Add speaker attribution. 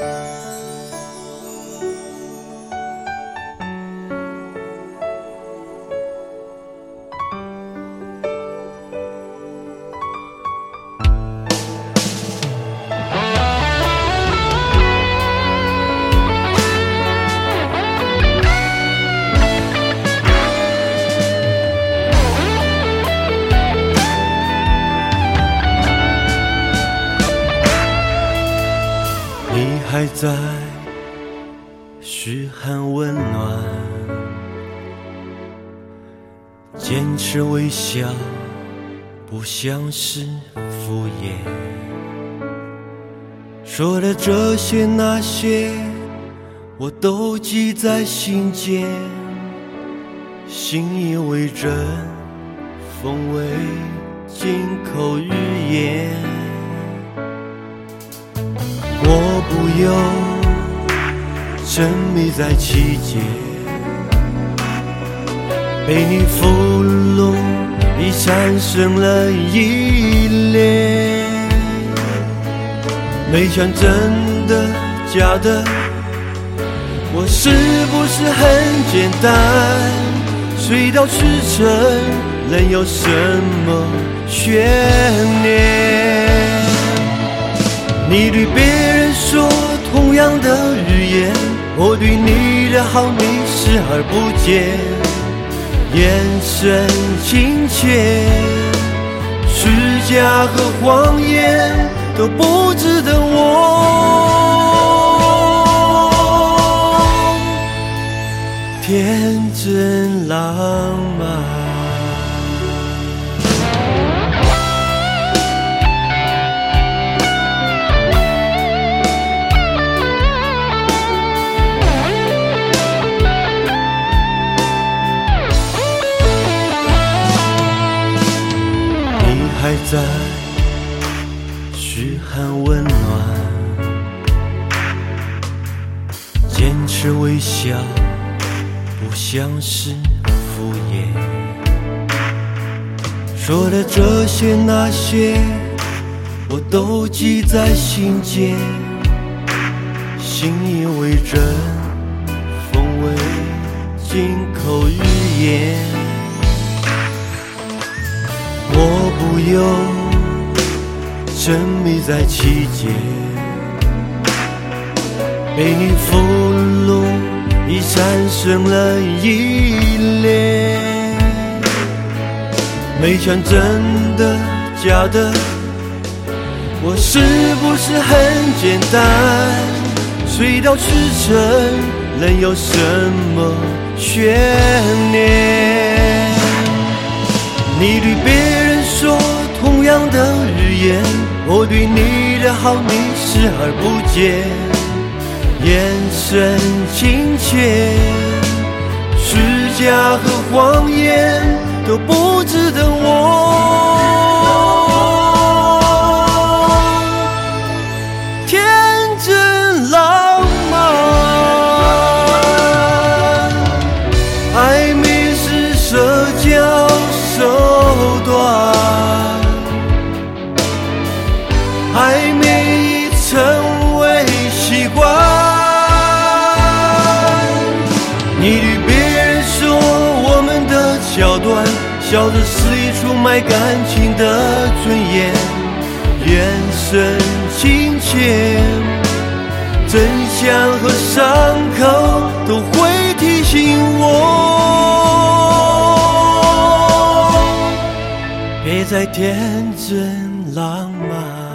Speaker 1: 你还在嘘寒问暖，坚持微笑，不像是敷衍。说的这些那些，我都记在心间，信以为真，奉为金口玉言。我不由沉迷在其间，被你俘虏，已产生了依恋。没想真的假的，我是不是很简单？水到渠成，能有什么悬念？你对别人说样的语言，我对你的好你视而不见，眼神亲切，虚假和谎言都不值得我天真浪漫。还在嘘寒问暖，坚持微笑，不像是敷衍。说的这些那些，我都记在心间，信以为真，奉为金口玉言。由沉迷在其间，被你俘虏，已产生了依恋。没想真的假的，我是不是很简单？水到渠成，能有什么悬念？你对别样的语言，我对你的好你视而不见，眼神亲切，虚假和谎言都不值得我天真浪漫。暧昧是社交手笑着肆意出卖感情的尊严，眼神亲切。真相和伤口都会提醒我，别再天真浪漫。